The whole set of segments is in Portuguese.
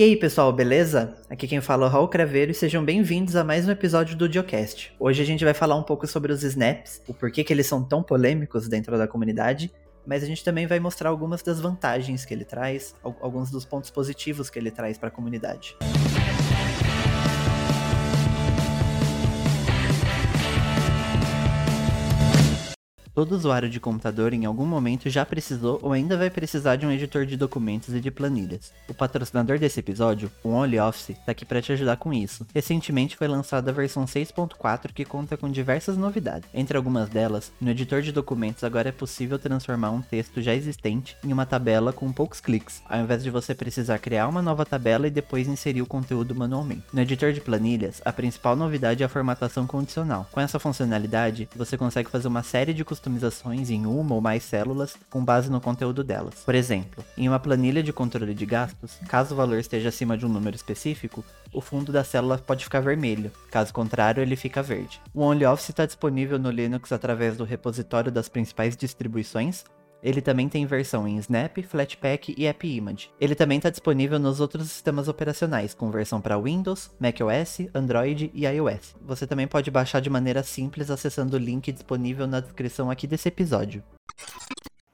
E aí, pessoal, beleza? Aqui quem fala é o Raul Craveiro e sejam bem-vindos a mais um episódio do Diocast. Hoje a gente vai falar um pouco sobre os snaps, o porquê que eles são tão polêmicos dentro da comunidade, mas a gente também vai mostrar algumas das vantagens que ele traz, alguns dos pontos positivos que ele traz para a comunidade. Todo usuário de computador em algum momento já precisou ou ainda vai precisar de um editor de documentos e de planilhas. O patrocinador desse episódio, o OnlyOffice, está aqui para te ajudar com isso. Recentemente foi lançada a versão 6.4 que conta com diversas novidades. Entre algumas delas, no editor de documentos agora é possível transformar um texto já existente em uma tabela com poucos cliques, ao invés de você precisar criar uma nova tabela e depois inserir o conteúdo manualmente. No editor de planilhas, a principal novidade é a formatação condicional. Com essa funcionalidade, você consegue fazer uma série de customizações em uma ou mais células com base no conteúdo delas. Por exemplo, em uma planilha de controle de gastos, caso o valor esteja acima de um número específico, o fundo da célula pode ficar vermelho, caso contrário, ele fica verde. O OnlyOffice está disponível no Linux através do repositório das principais distribuições, ele também tem versão em Snap, Flatpak e AppImage. Ele também está disponível nos outros sistemas operacionais, com versão para Windows, macOS, Android e iOS. Você também pode baixar de maneira simples acessando o link disponível na descrição aqui desse episódio.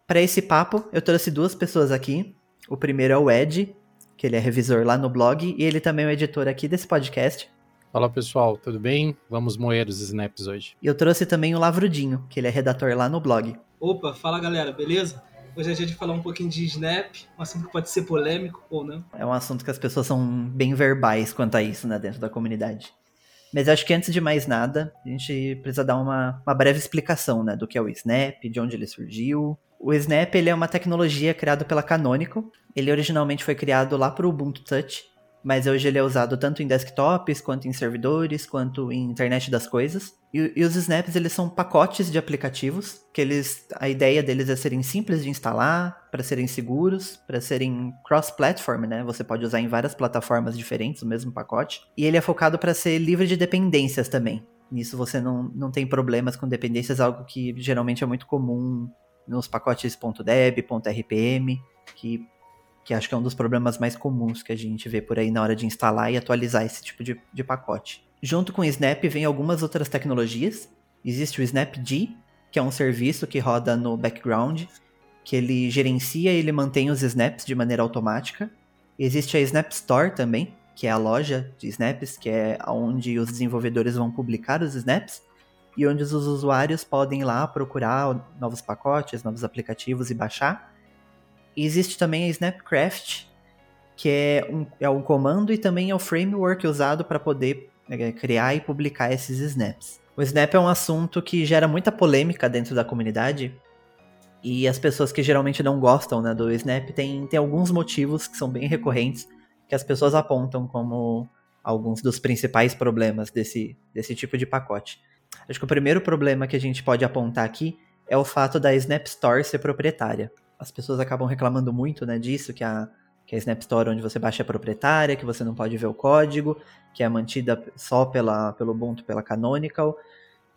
Para esse papo, eu trouxe duas pessoas aqui. O primeiro é o Ed, que ele é revisor lá no blog e ele também é o editor aqui desse podcast. Fala pessoal, tudo bem? Vamos moer os snaps hoje. E eu trouxe também o Lavrudinho, que ele é redator lá no blog. Opa, fala galera, beleza? Hoje é dia de falar um pouquinho de Snap, um assunto que pode ser polêmico ou não. É um assunto que as pessoas são bem verbais quanto a isso, né, dentro da comunidade. Mas acho que antes de mais nada, a gente precisa dar uma, uma breve explicação, né, do que é o Snap, de onde ele surgiu. O Snap, ele é uma tecnologia criada pela Canonical. Ele originalmente foi criado lá para o Ubuntu Touch, mas hoje ele é usado tanto em desktops, quanto em servidores, quanto em internet das coisas. E, e, os snaps eles são pacotes de aplicativos que eles, a ideia deles é serem simples de instalar, para serem seguros, para serem cross-platform, né? Você pode usar em várias plataformas diferentes o mesmo pacote. E ele é focado para ser livre de dependências também. Nisso você não, não tem problemas com dependências, algo que geralmente é muito comum nos pacotes .deb, .rpm, que que acho que é um dos problemas mais comuns que a gente vê por aí na hora de instalar e atualizar esse tipo de, de pacote. Junto com o Snap vem algumas outras tecnologias. Existe o Snapd, que é um serviço que roda no background, que ele gerencia e ele mantém os snaps de maneira automática. Existe a Snap Store também, que é a loja de snaps, que é onde os desenvolvedores vão publicar os snaps e onde os usuários podem ir lá procurar novos pacotes, novos aplicativos e baixar. Existe também a Snapcraft, que é um, é um comando e também é o framework usado para poder é, criar e publicar esses snaps. O snap é um assunto que gera muita polêmica dentro da comunidade. E as pessoas que geralmente não gostam né, do snap tem, tem alguns motivos que são bem recorrentes que as pessoas apontam como alguns dos principais problemas desse, desse tipo de pacote. Acho que o primeiro problema que a gente pode apontar aqui é o fato da Snap Store ser proprietária as pessoas acabam reclamando muito, né, disso, que a, que a Snap Store onde você baixa é proprietária, que você não pode ver o código, que é mantida só pela, pelo Ubuntu, pela Canonical,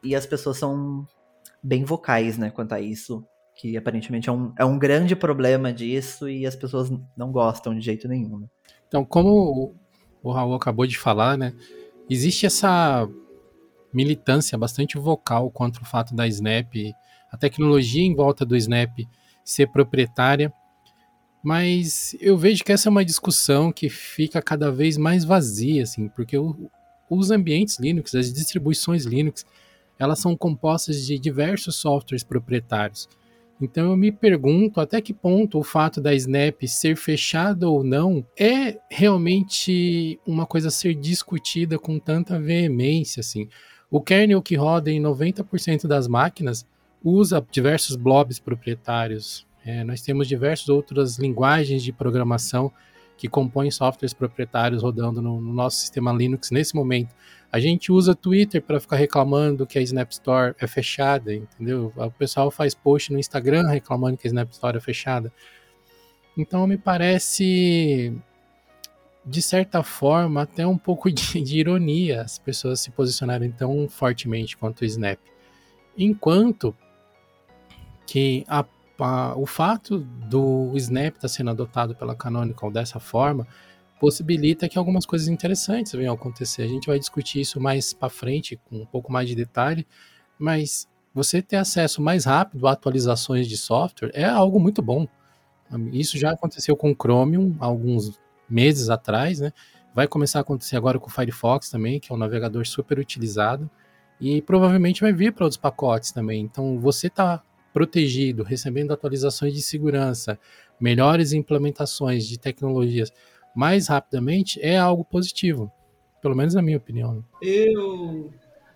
e as pessoas são bem vocais, né, quanto a isso, que aparentemente é um, é um grande problema disso e as pessoas não gostam de jeito nenhum. Né? Então, como o Raul acabou de falar, né, existe essa militância bastante vocal contra o fato da Snap, a tecnologia em volta do Snap ser proprietária. Mas eu vejo que essa é uma discussão que fica cada vez mais vazia, assim, porque o, os ambientes Linux, as distribuições Linux, elas são compostas de diversos softwares proprietários. Então eu me pergunto até que ponto o fato da Snap ser fechada ou não é realmente uma coisa a ser discutida com tanta veemência assim. O kernel que roda em 90% das máquinas usa diversos blobs proprietários. É, nós temos diversas outras linguagens de programação que compõem softwares proprietários rodando no, no nosso sistema Linux nesse momento. A gente usa Twitter para ficar reclamando que a Snap Store é fechada, entendeu? O pessoal faz post no Instagram reclamando que a Snap Store é fechada. Então me parece, de certa forma, até um pouco de, de ironia as pessoas se posicionarem tão fortemente quanto o Snap. Enquanto que a, a, o fato do Snap estar tá sendo adotado pela Canonical dessa forma possibilita que algumas coisas interessantes venham a acontecer. A gente vai discutir isso mais para frente, com um pouco mais de detalhe, mas você ter acesso mais rápido a atualizações de software é algo muito bom. Isso já aconteceu com o Chromium alguns meses atrás, né? Vai começar a acontecer agora com o Firefox também, que é um navegador super utilizado, e provavelmente vai vir para outros pacotes também. Então, você está protegido, recebendo atualizações de segurança, melhores implementações de tecnologias mais rapidamente, é algo positivo. Pelo menos na minha opinião. Eu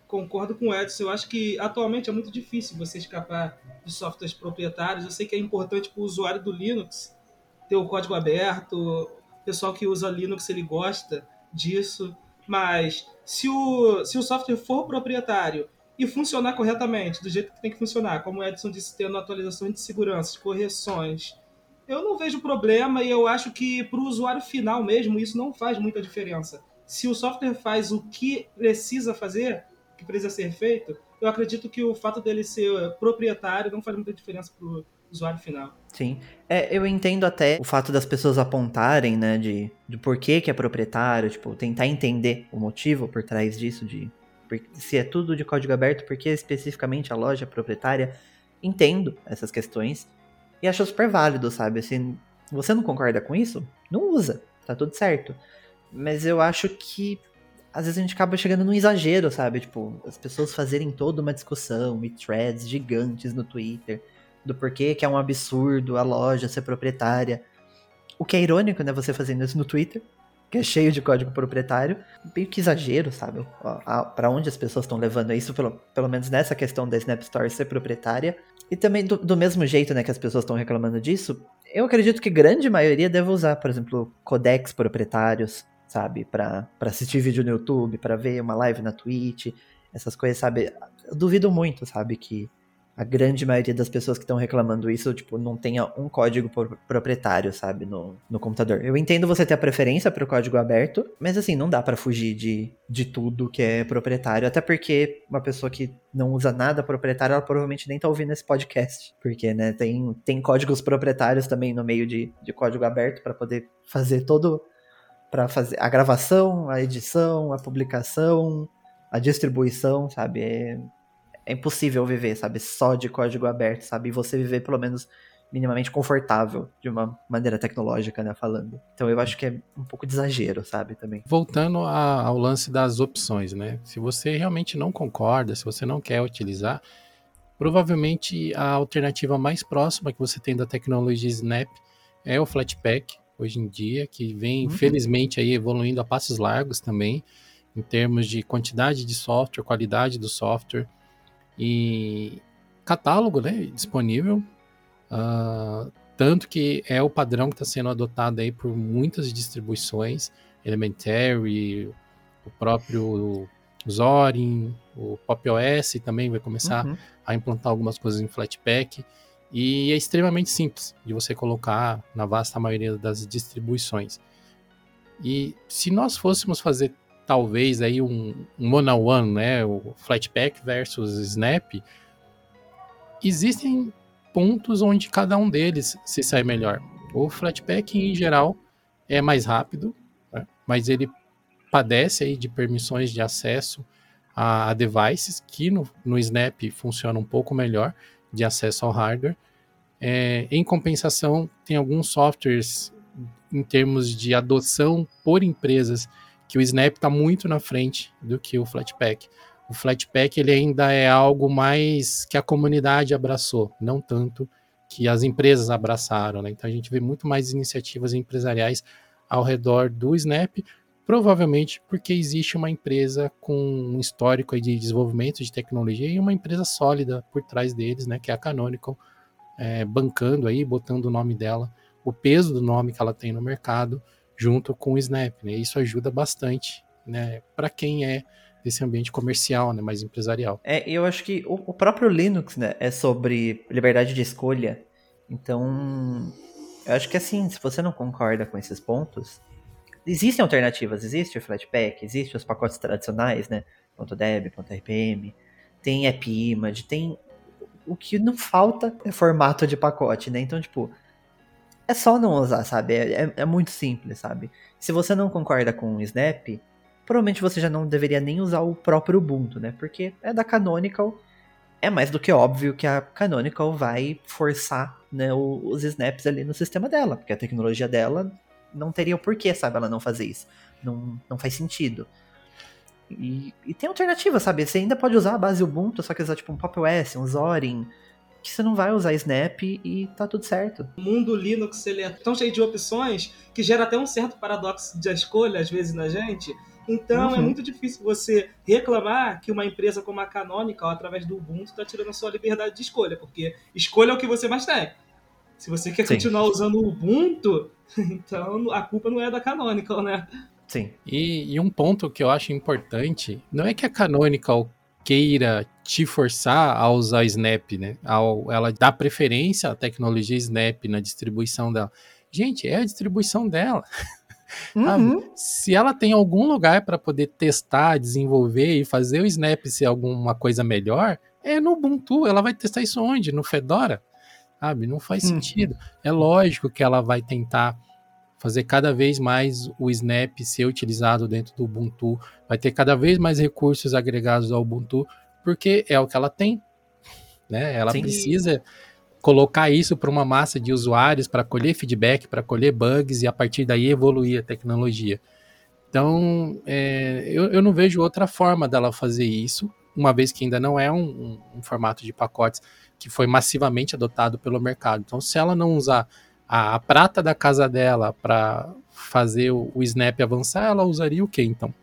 concordo com o Edson. Eu acho que atualmente é muito difícil você escapar de softwares proprietários. Eu sei que é importante para o usuário do Linux ter o código aberto. O pessoal que usa Linux ele gosta disso. Mas se o, se o software for proprietário e funcionar corretamente, do jeito que tem que funcionar, como o Edson disse, tendo atualizações de segurança, correções, eu não vejo problema e eu acho que para o usuário final mesmo isso não faz muita diferença. Se o software faz o que precisa fazer, o que precisa ser feito, eu acredito que o fato dele ser proprietário não faz muita diferença para o usuário final. Sim. É, eu entendo até o fato das pessoas apontarem, né, de, de por que, que é proprietário, tipo, tentar entender o motivo por trás disso, de se é tudo de código aberto, por que especificamente a loja proprietária. Entendo essas questões e acho super válido, sabe? Assim, você não concorda com isso? Não usa, tá tudo certo. Mas eu acho que às vezes a gente acaba chegando num exagero, sabe? Tipo, as pessoas fazerem toda uma discussão e threads gigantes no Twitter do porquê que é um absurdo a loja ser proprietária. O que é irônico, né? Você fazendo isso no Twitter, que é cheio de código proprietário. Meio que exagero, sabe? para onde as pessoas estão levando isso, pelo, pelo menos nessa questão da Snap Store ser proprietária. E também, do, do mesmo jeito né, que as pessoas estão reclamando disso, eu acredito que grande maioria deve usar, por exemplo, codecs proprietários, sabe? para assistir vídeo no YouTube, para ver uma live na Twitch, essas coisas, sabe? Eu duvido muito, sabe? Que a grande maioria das pessoas que estão reclamando isso, tipo, não tenha um código proprietário, sabe, no, no computador. Eu entendo você ter a preferência para o código aberto, mas assim, não dá para fugir de, de tudo que é proprietário, até porque uma pessoa que não usa nada proprietário, ela provavelmente nem tá ouvindo esse podcast, porque, né, tem, tem códigos proprietários também no meio de, de código aberto para poder fazer todo para fazer a gravação, a edição, a publicação, a distribuição, sabe? É, é impossível viver, sabe, só de código aberto, sabe? E você viver pelo menos minimamente confortável de uma maneira tecnológica, né, falando. Então eu acho que é um pouco de exagero, sabe, também. Voltando a, ao lance das opções, né? Se você realmente não concorda, se você não quer utilizar, provavelmente a alternativa mais próxima que você tem da tecnologia Snap é o Flatpak, hoje em dia, que vem, uhum. felizmente, aí evoluindo a passos largos também, em termos de quantidade de software, qualidade do software, e catálogo né, disponível. Uh, tanto que é o padrão que está sendo adotado aí por muitas distribuições, Elementary, o próprio Zorin, o Pop OS também vai começar uhum. a implantar algumas coisas em Flatpak. E é extremamente simples de você colocar na vasta maioria das distribuições. E se nós fôssemos fazer talvez aí um, um one on one, né, o Flatpak versus Snap, existem pontos onde cada um deles se sai melhor. O Flatpak em geral é mais rápido, né, mas ele padece aí de permissões de acesso a, a devices que no, no Snap funciona um pouco melhor de acesso ao hardware. É, em compensação, tem alguns softwares em termos de adoção por empresas que o Snap está muito na frente do que o Flatpak. O Flatpak ele ainda é algo mais que a comunidade abraçou, não tanto que as empresas abraçaram. Né? Então a gente vê muito mais iniciativas empresariais ao redor do Snap, provavelmente porque existe uma empresa com um histórico de desenvolvimento de tecnologia e uma empresa sólida por trás deles, né, que é a Canonical, é, bancando aí, botando o nome dela, o peso do nome que ela tem no mercado junto com o Snap, né? Isso ajuda bastante, né, para quem é desse ambiente comercial, né, mais empresarial. É, eu acho que o, o próprio Linux, né, é sobre liberdade de escolha. Então, eu acho que assim, se você não concorda com esses pontos, existem alternativas, existe o Flatpak, existe os pacotes tradicionais, né, .deb, .rpm, tem AppImage, tem o que não falta é formato de pacote, né? Então, tipo, é só não usar, sabe? É, é, é, muito simples, sabe? Se você não concorda com o Snap, provavelmente você já não deveria nem usar o próprio Ubuntu, né? Porque é da Canonical. É mais do que óbvio que a Canonical vai forçar né, os snaps ali no sistema dela, porque a tecnologia dela não teria o porquê, sabe, ela não fazer isso. Não, não faz sentido. E, e tem alternativa, sabe? Você ainda pode usar a base Ubuntu, só que usar tipo um Pop OS, um Zorin, que você não vai usar Snap e tá tudo certo. O mundo Linux ele é tão cheio de opções que gera até um certo paradoxo de escolha às vezes na gente. Então é uhum. é muito difícil você reclamar que uma empresa como a Canonical, através do Ubuntu, está tirando a sua liberdade de escolha, porque escolha é o que você mais tem. Se você quer Sim. continuar usando o Ubuntu, então a culpa não é da Canonical, né? Sim. E, e, um ponto que eu acho importante, não é que a Canonical queira te forçar a usar Snap, né? Ao, ela dá preferência à tecnologia Snap na distribuição dela. Gente, é a distribuição dela. Uhum. Se ela tem algum lugar para poder testar, desenvolver e fazer o Snap ser alguma coisa melhor, é no Ubuntu. Ela vai testar isso onde? No Fedora? Sabe? Não faz uhum. sentido. É lógico que ela vai tentar fazer cada vez mais o Snap ser utilizado dentro do Ubuntu, vai ter cada vez mais recursos agregados ao Ubuntu, porque é o que ela tem, né? Ela Sim. precisa colocar isso para uma massa de usuários para colher feedback, para colher bugs e a partir daí evoluir a tecnologia. Então, é, eu, eu, não vejo outra forma dela fazer isso, uma vez que ainda não é um, um, um formato de pacotes que foi massivamente adotado pelo mercado. Então, se ela não usar a, a prata da casa dela para fazer o, o, Snap avançar, ela usaria o que então?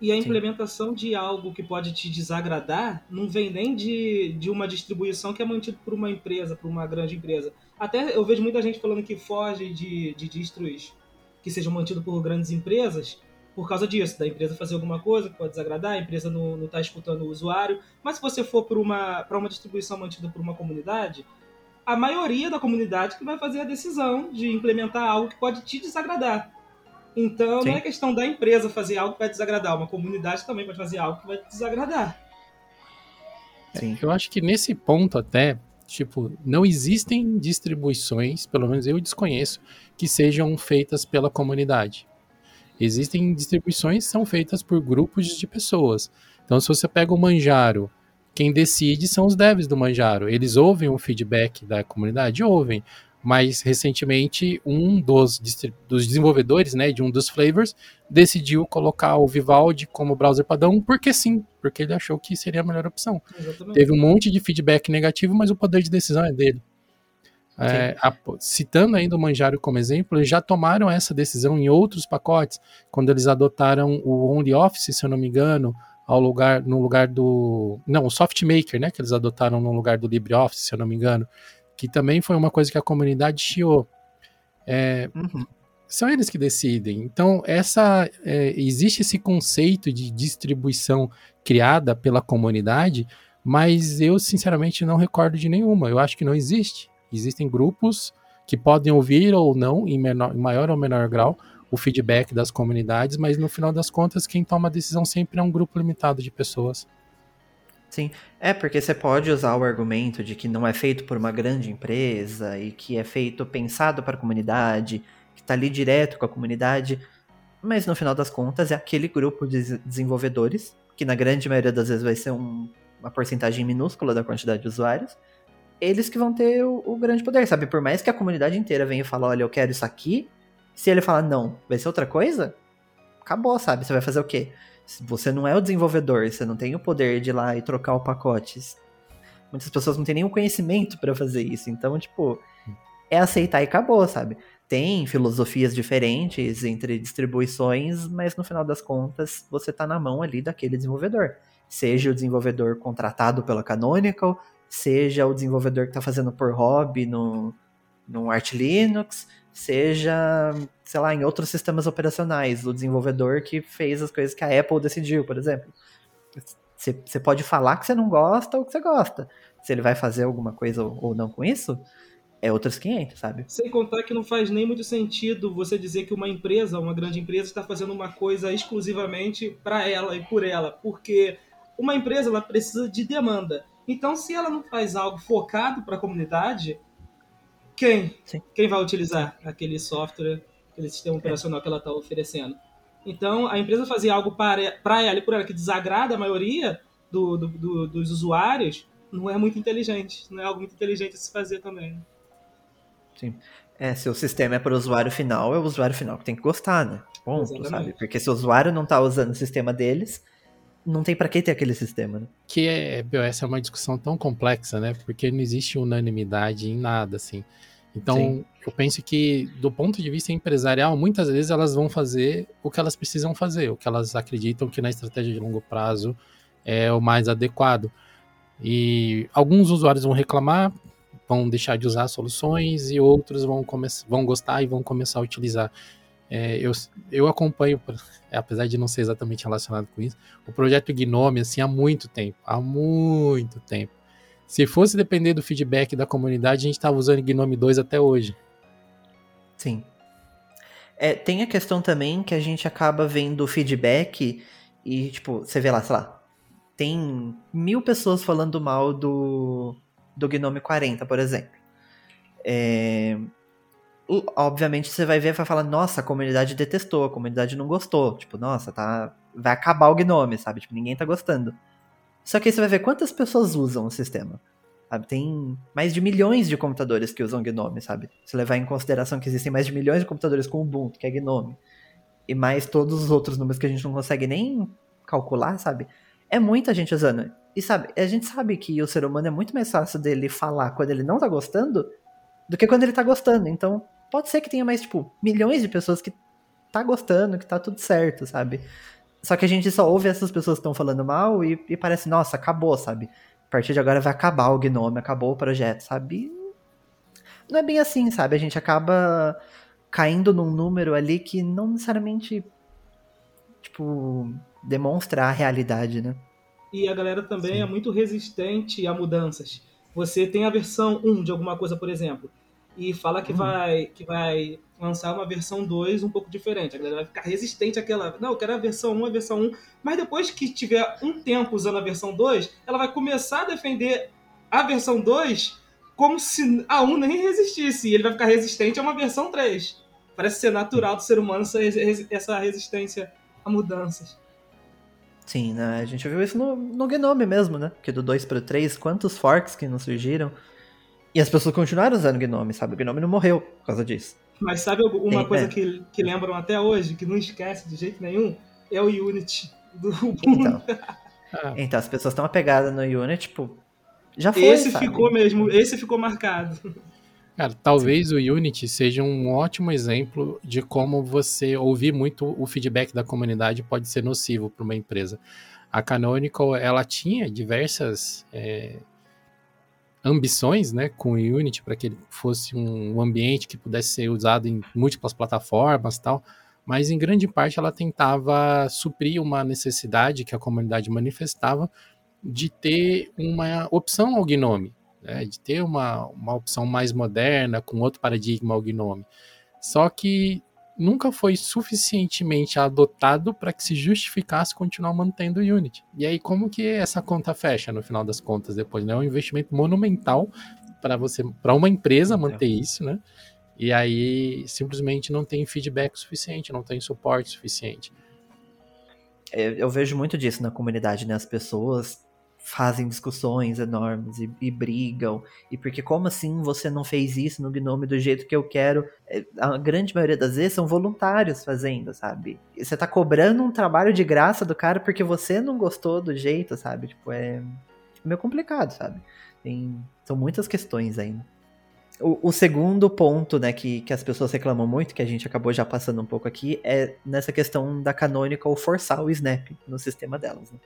E a implementação Sim. de algo que pode te desagradar não vem nem de, de uma distribuição que é mantida por uma empresa, por uma grande empresa. Até eu vejo muita gente falando que foge de, de distros que sejam mantidos por grandes empresas por causa disso, da empresa fazer alguma coisa que pode desagradar, a empresa não está escutando o usuário. Mas se você for para uma, uma distribuição mantida por uma comunidade, a maioria da comunidade que vai fazer a decisão de implementar algo que pode te desagradar. Então, Sim. não é questão da empresa fazer algo que vai desagradar, uma comunidade também pode fazer algo que vai te desagradar. Sim. Eu acho que nesse ponto até, tipo, não existem distribuições, pelo menos eu desconheço, que sejam feitas pela comunidade. Existem distribuições que são feitas por grupos de pessoas. Então, se você pega o Manjaro, quem decide são os devs do Manjaro. Eles ouvem o feedback da comunidade? Ouvem. Mas recentemente um dos, dos desenvolvedores, né, de um dos flavors, decidiu colocar o Vivaldi como browser padrão porque sim, porque ele achou que seria a melhor opção. Exatamente. Teve um monte de feedback negativo, mas o poder de decisão é dele. É, a, citando ainda o Manjaro como exemplo, eles já tomaram essa decisão em outros pacotes, quando eles adotaram o OnlyOffice, se eu não me engano, ao lugar no lugar do não o SoftMaker, né, que eles adotaram no lugar do LibreOffice, se eu não me engano, que também foi uma coisa que a comunidade chiou. É, uhum. São eles que decidem. Então essa é, existe esse conceito de distribuição criada pela comunidade, mas eu sinceramente não recordo de nenhuma. Eu acho que não existe. Existem grupos que podem ouvir ou não em, menor, em maior ou menor grau o feedback das comunidades, mas no final das contas, quem toma a decisão sempre é um grupo limitado de pessoas. Sim, é porque você pode usar o argumento de que não é feito por uma grande empresa e que é feito pensado para a comunidade, que está ali direto com a comunidade, mas no final das contas é aquele grupo de desenvolvedores, que na grande maioria das vezes vai ser um, uma porcentagem minúscula da quantidade de usuários, eles que vão ter o, o, grande poder, sabe? Por mais que a comunidade inteira venha e fale, olha, eu quero isso aqui, se ele falar não, vai ser outra coisa, acabou, sabe? Você vai fazer o quê? Você não é o desenvolvedor, você não tem o poder de ir lá e trocar o pacote. Muitas pessoas não têm nenhum conhecimento para fazer isso. Então, tipo, é aceitar e acabou, sabe? Tem filosofias diferentes entre distribuições, mas no final das contas, você tá na mão ali daquele desenvolvedor. Seja o desenvolvedor contratado pela Canonical, seja o desenvolvedor que está fazendo por hobby no, no Arch Linux, seja, sei lá, em outros sistemas operacionais, o desenvolvedor que fez as coisas que a Apple decidiu, por exemplo. Você pode falar que você não gosta ou que você gosta. Se ele vai fazer alguma coisa ou não com isso, é outros 500, sabe? Sem contar que não faz nem muito sentido você dizer que uma empresa, uma grande empresa, está fazendo uma coisa exclusivamente para ela e por ela, porque uma empresa ela precisa de demanda. Então, se ela não faz algo focado para a comunidade, quem? Sim. Quem vai utilizar aquele software, aquele sistema operacional que ela está oferecendo? Então, a empresa fazer algo para, para ela e por ela que desagrada a maioria do, do, do, dos usuários não é muito inteligente. Não é algo muito inteligente a se fazer também. Sim. É, se o sistema é para o usuário final, é o usuário final que tem que gostar, né? Ponto, Exatamente. sabe? Porque se o usuário não está usando o sistema deles, não tem para que ter aquele sistema, né? Que é, essa é uma discussão tão complexa, né? Porque não existe unanimidade em nada, assim. Então, Sim. eu penso que, do ponto de vista empresarial, muitas vezes elas vão fazer o que elas precisam fazer, o que elas acreditam que na estratégia de longo prazo é o mais adequado. E alguns usuários vão reclamar, vão deixar de usar soluções e outros vão, vão gostar e vão começar a utilizar. É, eu, eu acompanho, apesar de não ser exatamente relacionado com isso, o projeto Gnome assim, há muito tempo. Há muito tempo. Se fosse depender do feedback da comunidade, a gente estava usando Gnome 2 até hoje. Sim. É, tem a questão também que a gente acaba vendo feedback e, tipo, você vê lá, sei lá, tem mil pessoas falando mal do, do Gnome 40, por exemplo. É, obviamente você vai ver e vai falar, nossa, a comunidade detestou, a comunidade não gostou. Tipo, nossa, tá. Vai acabar o Gnome, sabe? Tipo, ninguém tá gostando. Só que aí você vai ver quantas pessoas usam o sistema. Sabe? Tem mais de milhões de computadores que usam Gnome, sabe? Se levar em consideração que existem mais de milhões de computadores com Ubuntu, que é Gnome, e mais todos os outros números que a gente não consegue nem calcular, sabe? É muita gente usando. E sabe, a gente sabe que o ser humano é muito mais fácil dele falar quando ele não tá gostando do que quando ele tá gostando. Então, pode ser que tenha mais, tipo, milhões de pessoas que tá gostando, que tá tudo certo, sabe? Só que a gente só ouve essas pessoas que estão falando mal e, e, parece, nossa, acabou, sabe? A partir de agora vai acabar o Gnome, acabou o projeto, sabe? Não é bem assim, sabe? A gente acaba caindo num número ali que não necessariamente, tipo, demonstra a realidade, né? E a galera também Sim. é muito resistente a mudanças. Você tem a versão 1 de alguma coisa, por exemplo, e fala que, hum. vai, que vai lançar uma versão 2 um pouco diferente. A galera vai ficar resistente àquela. Não, eu quero a versão 1, a versão 1. Mas depois que tiver um tempo usando a versão 2, ela vai começar a defender a versão 2 como se a 1 nem resistisse. E ele vai ficar resistente a uma versão 3. Parece ser natural do ser humano essa resistência a mudanças. Sim, né? a gente viu isso no, no Gnome mesmo, né? Que do 2 para o 3, quantos forks que não surgiram. E as pessoas continuaram usando Gnome, sabe? O Gnome não morreu por causa disso. Mas sabe uma Tem, coisa é. que, que lembram até hoje, que não esquece de jeito nenhum? É o Unity do Então, então as pessoas estão apegadas no Unity, tipo, já foi, Esse sabe? ficou mesmo, esse ficou marcado. Cara, talvez Sim. o Unity seja um ótimo exemplo de como você ouvir muito o feedback da comunidade pode ser nocivo para uma empresa. A Canonical, ela tinha diversas é, ambições né, com o Unity para que ele fosse um ambiente que pudesse ser usado em múltiplas plataformas tal, mas em grande parte ela tentava suprir uma necessidade que a comunidade manifestava de ter uma opção ao Gnome, né, de ter uma, uma opção mais moderna, com outro paradigma ao Gnome. Só que nunca foi suficientemente adotado para que se justificasse continuar mantendo o Unity. E aí como que essa conta fecha no final das contas depois, né? É um investimento monumental para você, para uma empresa manter isso, né? E aí simplesmente não tem feedback suficiente, não tem suporte suficiente. Eu, eu vejo muito disso na comunidade, né? As pessoas fazem discussões enormes e, e, brigam. E porque como assim você não fez isso no Gnome do jeito que eu quero? É, a grande maioria das vezes são voluntários fazendo, sabe? E você tá cobrando um trabalho de graça do cara porque você não gostou do jeito, sabe? Tipo, é meio complicado, sabe? Tem, são muitas questões ainda. O, o, segundo ponto, né, que, que as pessoas reclamam muito, que a gente acabou já passando um pouco aqui, é nessa questão da Canonical forçar o snap no sistema delas, né?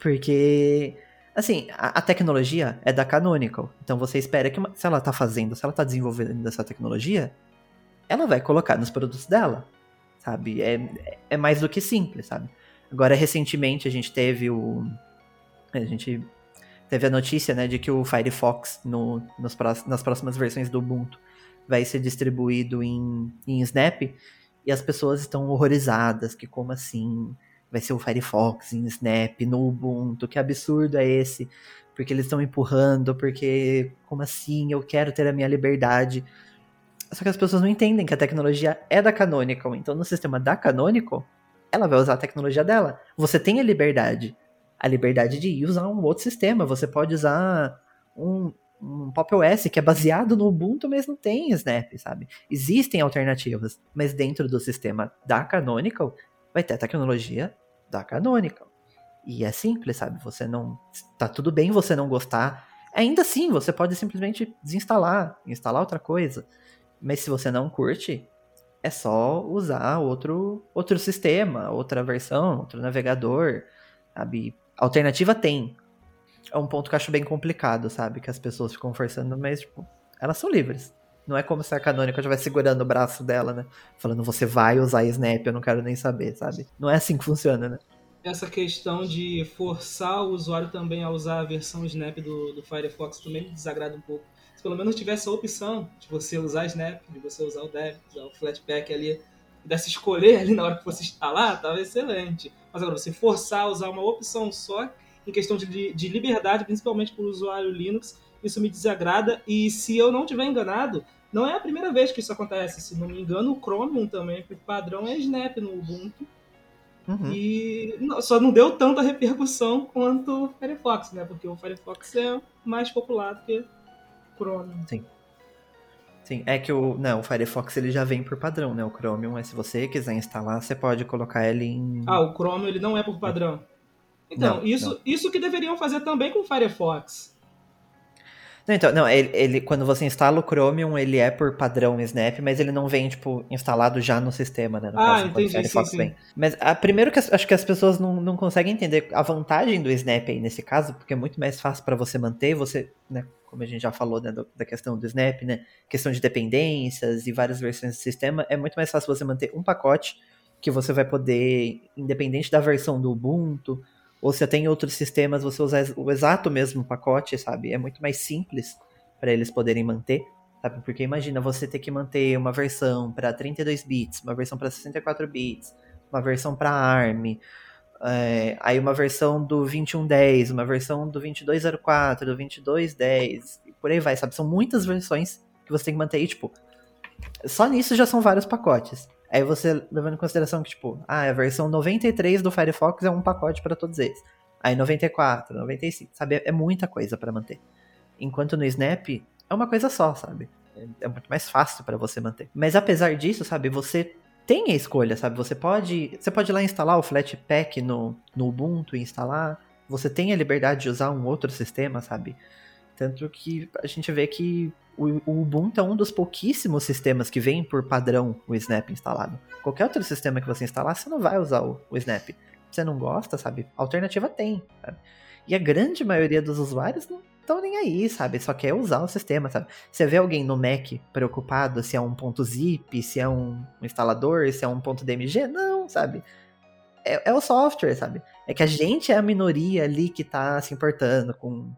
Porque Assim, a, a, tecnologia é da Canonical. Então você espera que, uma, se ela tá fazendo, se ela tá desenvolvendo essa tecnologia, ela vai colocar nos produtos dela. Sabe? É, é mais do que simples, sabe? Agora, recentemente, a gente teve o. A gente teve a notícia, né, de que o Firefox, no, nos, nas próximas versões do Ubuntu, vai ser distribuído em, em Snap. E as pessoas estão horrorizadas, que como assim? Vai ser o Firefox em Snap, no Ubuntu, que absurdo é esse? Porque eles estão empurrando, porque como assim? Eu quero ter a minha liberdade. Só que as pessoas não entendem que a tecnologia é da Canonical. Então, no sistema da Canonical, ela vai usar a tecnologia dela. Você tem a liberdade. A liberdade de ir usar um outro sistema. Você pode usar um, um Pop OS que é baseado no Ubuntu, mas não tem Snap, sabe? Existem alternativas, mas dentro do sistema da Canonical vai ter a tecnologia da Canonical. E é simples, sabe? Você não. Tá tudo bem você não gostar. Ainda assim, você pode simplesmente desinstalar, instalar outra coisa. Mas se você não curte, é só usar outro, outro sistema, outra versão, outro navegador, sabe? Alternativa tem. É um ponto que eu acho bem complicado, sabe? Que as pessoas ficam forçando, mas, tipo, elas são livres. Não é como se a canônica estivesse segurando o braço dela, né? Falando, você vai usar Snap, eu não quero nem saber, sabe? Não é assim que funciona, né? Essa questão de forçar o usuário também a usar a versão Snap do, do Firefox também me desagrada um pouco. Se pelo menos tivesse a opção de você usar Snap, de você usar o Dev, usar o Flatpak ali, desse escolher ali na hora que você instalar, tava excelente. Mas agora, você forçar a usar uma opção só, em questão de, de liberdade, principalmente para o usuário Linux, isso me desagrada. E se eu não tiver enganado, não é a primeira vez que isso acontece. Se não me engano, o Chromium também, por padrão, é Snap no Ubuntu. Uhum. E só não deu tanta repercussão quanto o Firefox, né? Porque o Firefox é mais popular do que o Chromium. Sim. Sim, é que o, não, o Firefox ele já vem por padrão, né? O Chromium, mas se você quiser instalar, você pode colocar ele em... Ah, o Chromium ele não é por padrão. Então, não, isso, não. isso que deveriam fazer também com o Firefox. Não, então, não, ele, ele, quando você instala o Chromium, ele é por padrão Snap, mas ele não vem, tipo, instalado já no sistema, né? No ah, caso, entendi, Firefox sim, sim. Mas a, primeiro que acho que as pessoas não, não conseguem entender a vantagem do Snap aí nesse caso, porque é muito mais fácil para você manter, você, né, como a gente já falou, né, da questão do Snap, né, questão de dependências e várias versões do sistema, é muito mais fácil você manter um pacote que você vai poder, independente da versão do Ubuntu, ou se tem outros sistemas, você usar o exato mesmo pacote, sabe? É muito mais simples para eles poderem manter, sabe? Porque imagina você ter que manter uma versão para 32 bits, uma versão para 64 bits, uma versão para ARM, é, aí uma versão do 2110, uma versão do 2204, do 2210, e por aí vai, sabe? São muitas versões que você tem que manter aí, tipo, só nisso já são vários pacotes. Aí você levando em consideração que, tipo, ah, a versão 93 do Firefox é um pacote para todos eles. Aí 94, 95, sabe? É muita coisa para manter. Enquanto no Snap é uma coisa só, sabe? É muito mais fácil para você manter. Mas apesar disso, sabe, você tem a escolha, sabe? Você pode, você pode ir lá instalar o Flatpak no, no Ubuntu e instalar. Você tem a liberdade de usar um outro sistema, sabe? Tanto que a gente vê que o, o Ubuntu é um dos pouquíssimos sistemas que vem por padrão o Snap instalado. Qualquer outro sistema que você instalar, você não vai usar o, o Snap. Você não gosta, sabe? Alternativa tem. Sabe? E a grande maioria dos usuários não estão nem aí, sabe? Só quer usar o sistema, sabe? Você vê alguém no Mac preocupado se é um ponto zip, se é um instalador, se é um ponto DMG? Não, sabe? É, é o software, sabe? É que a gente é a minoria ali que tá se importando com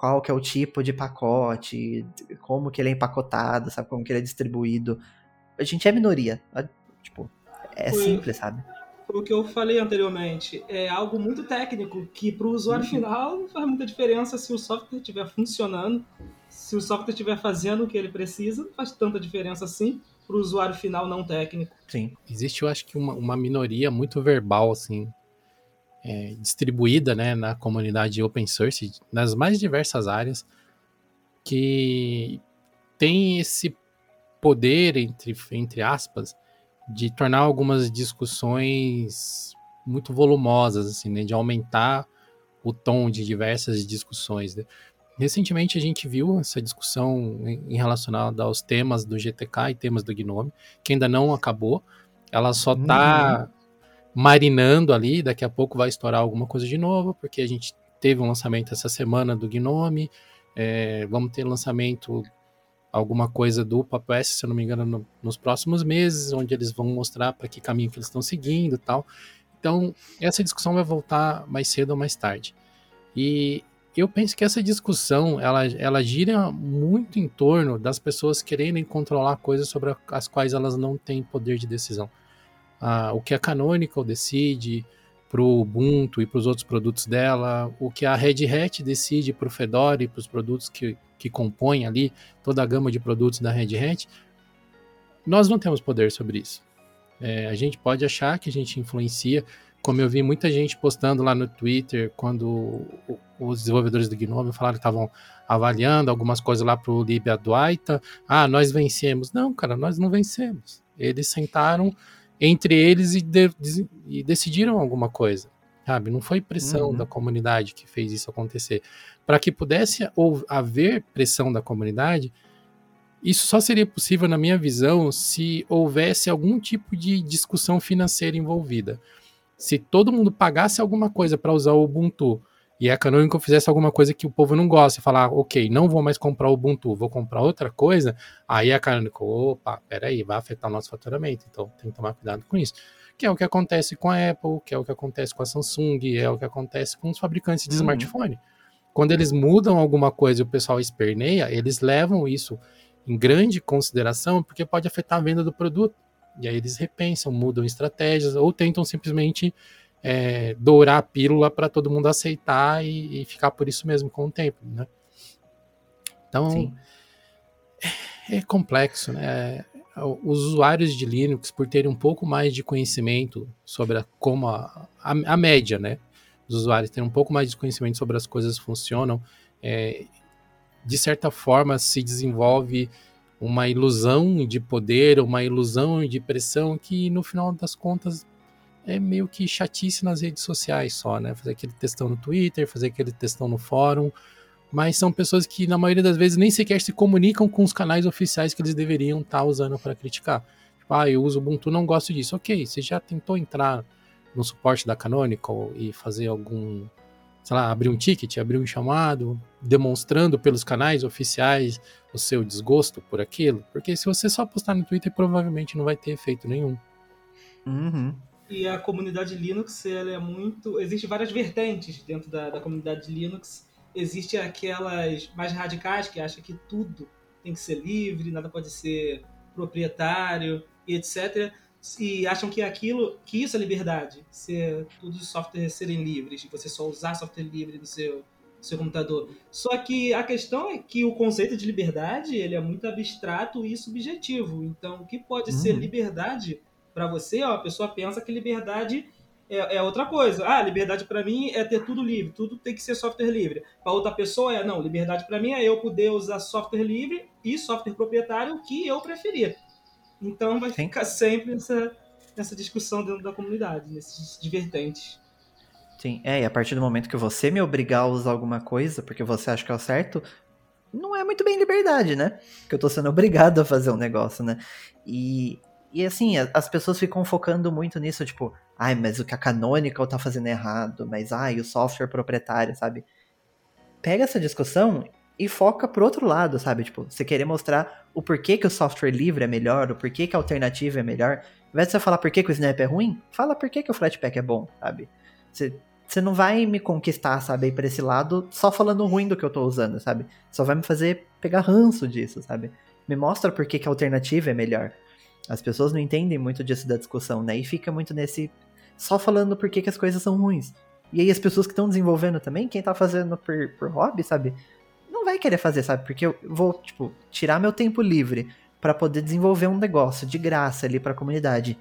qual que é o tipo de pacote, como que ele é empacotado, sabe, como que ele é distribuído. A gente é minoria, tipo, é foi, simples, sabe? Foi o que eu falei anteriormente, é algo muito técnico, que para o usuário uhum. final não faz muita diferença se o software estiver funcionando, se o software estiver fazendo o que ele precisa, não faz tanta diferença assim para o usuário final não técnico. Sim, existe eu acho que uma, uma minoria muito verbal, assim, é, distribuída né, na comunidade open source, nas mais diversas áreas, que tem esse poder, entre, entre aspas, de tornar algumas discussões muito volumosas, assim, né, de aumentar o tom de diversas discussões. Né? Recentemente a gente viu essa discussão em, relacionada aos temas do GTK e temas do Gnome, que ainda não acabou. Ela só está uhum marinando ali, daqui a pouco vai estourar alguma coisa de novo, porque a gente teve um lançamento essa semana do Gnome, é, vamos ter lançamento alguma coisa do PopOS, se eu não me engano, no, nos próximos meses, onde eles vão mostrar para que caminho que eles estão seguindo tal. Então, essa discussão vai voltar mais cedo ou mais tarde. E eu penso que essa discussão, ela, ela gira muito em torno das pessoas quererem controlar coisas sobre as quais elas não têm poder de decisão a, o que a Canonical decide para o Ubuntu e para os outros produtos dela, o que a Red Hat decide para o Fedora e para os produtos que, que compõem ali toda a gama de produtos da Red Hat, nós não temos poder sobre isso. É, a gente pode achar que a gente influencia, como eu vi muita gente postando lá no Twitter, quando os desenvolvedores do Gnome falaram que estavam avaliando algumas coisas lá para o Libia Duaita. Ah, nós vencemos. Não, cara, nós não vencemos. Eles sentaram entre eles e, de, e decidiram alguma coisa. Sabe? Não foi pressão uhum. da comunidade que fez isso acontecer. Para que pudesse haver pressão da comunidade, isso só seria possível, na minha visão, se houvesse algum tipo de discussão financeira envolvida. Se todo mundo pagasse alguma coisa para usar o Ubuntu e a Canonical fizesse alguma coisa que o povo não gosta e falar, ok, não vou mais comprar o Ubuntu, vou comprar outra coisa, aí a Canonical, opa, peraí, vai afetar o nosso faturamento, então tem que tomar cuidado com isso. Que é o que acontece com a Apple, que é o que acontece com a Samsung, é o que acontece com os fabricantes de uhum. smartphone. Quando eles mudam alguma coisa e o pessoal esperneia, eles levam isso em grande consideração porque pode afetar a venda do produto. E aí eles repensam, mudam estratégias ou tentam simplesmente é, dourar a pílula para todo mundo aceitar e, e, ficar por isso mesmo com o tempo, né? Então é, é, complexo, né? Os usuários de Linux, por terem um pouco mais de conhecimento sobre a, como a, a, a média, né? Os usuários terem um pouco mais de conhecimento sobre as coisas funcionam, é, de certa forma, se desenvolve uma ilusão de poder, uma ilusão de pressão que, no final das contas, é meio que chatice nas redes sociais só, né? Fazer aquele textão no Twitter, fazer aquele textão no fórum, mas são pessoas que, na maioria das vezes, nem sequer se comunicam com os canais oficiais que eles deveriam estar tá usando para criticar. Tipo, ah, eu uso Ubuntu, não gosto disso. Ok, você já tentou entrar no suporte da Canonical e fazer algum sei lá, abrir um ticket, abrir um chamado, demonstrando pelos canais oficiais o seu desgosto por aquilo, porque se você só postar no Twitter, provavelmente não vai ter efeito nenhum. Uhum. E a comunidade Linux, ela é muito. Existem várias vertentes dentro da, da comunidade Linux. Existem aquelas mais radicais que acham que tudo tem que ser livre, nada pode ser proprietário e etc e acham que aquilo, que isso é liberdade, ser todos os softwares serem livres, você só usar software livre no seu, seu computador. Só que a questão é que o conceito de liberdade ele é muito abstrato e subjetivo. Então, o que pode uhum. ser liberdade para você? Ó, a pessoa pensa que liberdade é, é outra coisa. Ah, liberdade para mim é ter tudo livre, tudo tem que ser software livre. Para outra pessoa é não, liberdade para mim é eu poder usar software livre e software proprietário que eu preferir. Então vai Sim. ficar sempre nessa, nessa discussão dentro da comunidade, nesses divertentes. Sim, é, e a partir do momento que você me obrigar a usar alguma coisa, porque você acha que é o certo, não é muito bem liberdade, né? Que eu tô sendo obrigado a fazer um negócio, né? E, e assim, as pessoas ficam focando muito nisso, tipo, ai, mas o que a Canonical tá fazendo é errado, mas ai, o software proprietário, sabe? Pega essa discussão e foca pro outro lado, sabe? Tipo, você querer mostrar o porquê que o software livre é melhor, o porquê que a alternativa é melhor. Ao invés de você falar por que, o Snap é ruim, fala por que, o Flatpak é bom, sabe? Você, você não vai me conquistar, sabe, pra esse lado só falando ruim do que eu tô usando, sabe? Só vai me fazer pegar ranço disso, sabe? Me mostra por que, que a alternativa é melhor. As pessoas não entendem muito disso da discussão, né? E fica muito nesse. só falando por que, que as coisas são ruins. E aí as pessoas que estão desenvolvendo também, quem tá fazendo por, por hobby, sabe? não vai querer fazer, sabe? Porque eu vou, tipo, tirar meu tempo livre para poder desenvolver um negócio de graça ali para a comunidade.